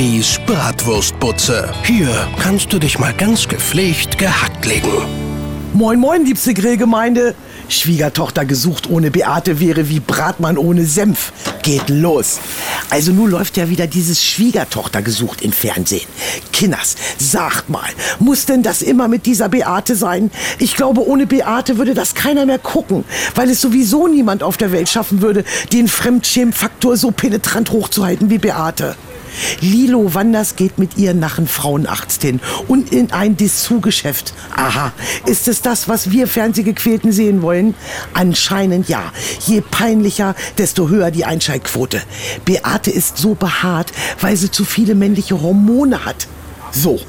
Bibis Bratwurstbutze. Hier kannst du dich mal ganz gepflegt gehackt legen. Moin, moin, liebste Grillgemeinde. Schwiegertochter gesucht ohne Beate wäre wie Bratmann ohne Senf. Geht los. Also nun läuft ja wieder dieses Schwiegertochter gesucht im Fernsehen. Kinners, sagt mal, muss denn das immer mit dieser Beate sein? Ich glaube, ohne Beate würde das keiner mehr gucken, weil es sowieso niemand auf der Welt schaffen würde, den Fremdschämfaktor so penetrant hochzuhalten wie Beate. Lilo Wanders geht mit ihren Nachen Frauenarzt hin und in ein Dessous-Geschäft. Aha, ist es das, was wir Fernsehgequälten sehen wollen? Anscheinend ja. Je peinlicher, desto höher die Einschaltquote. Beate ist so behaart, weil sie zu viele männliche Hormone hat. So,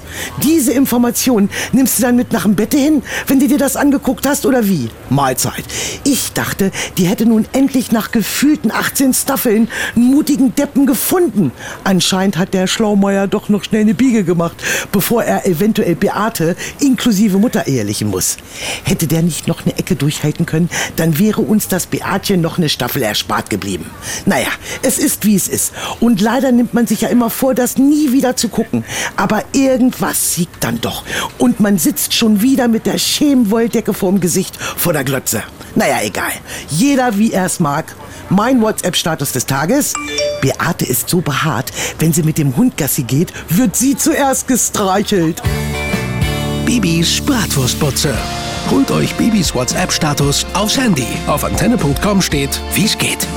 diese Information nimmst du dann mit nach dem Bett hin, wenn du dir das angeguckt hast oder wie? Mahlzeit. Ich dachte, die hätte nun endlich nach gefühlten 18 Staffeln einen mutigen Deppen gefunden. Anscheinend hat der Schlaumeier doch noch schnell eine Biege gemacht, bevor er eventuell Beate inklusive Mutter ehelichen muss. Hätte der nicht noch eine Ecke durchhalten können, dann wäre uns das Beatchen noch eine Staffel erspart geblieben. Naja, es ist wie es ist. Und leider nimmt man sich ja immer vor, das nie wieder zu gucken. Aber irgendwas siegt dann doch. Und man sitzt schon wieder mit der Schemenwolldecke vorm Gesicht vor der Glotze. Naja, egal. Jeder wie er es mag. Mein WhatsApp-Status des Tages. Beate ist so behaart, wenn sie mit dem Hund Gassi geht, wird sie zuerst gestreichelt. Bibis Bratwurstbutze. Holt euch Bibis WhatsApp-Status aufs Handy. Auf antenne.com steht, wie's geht.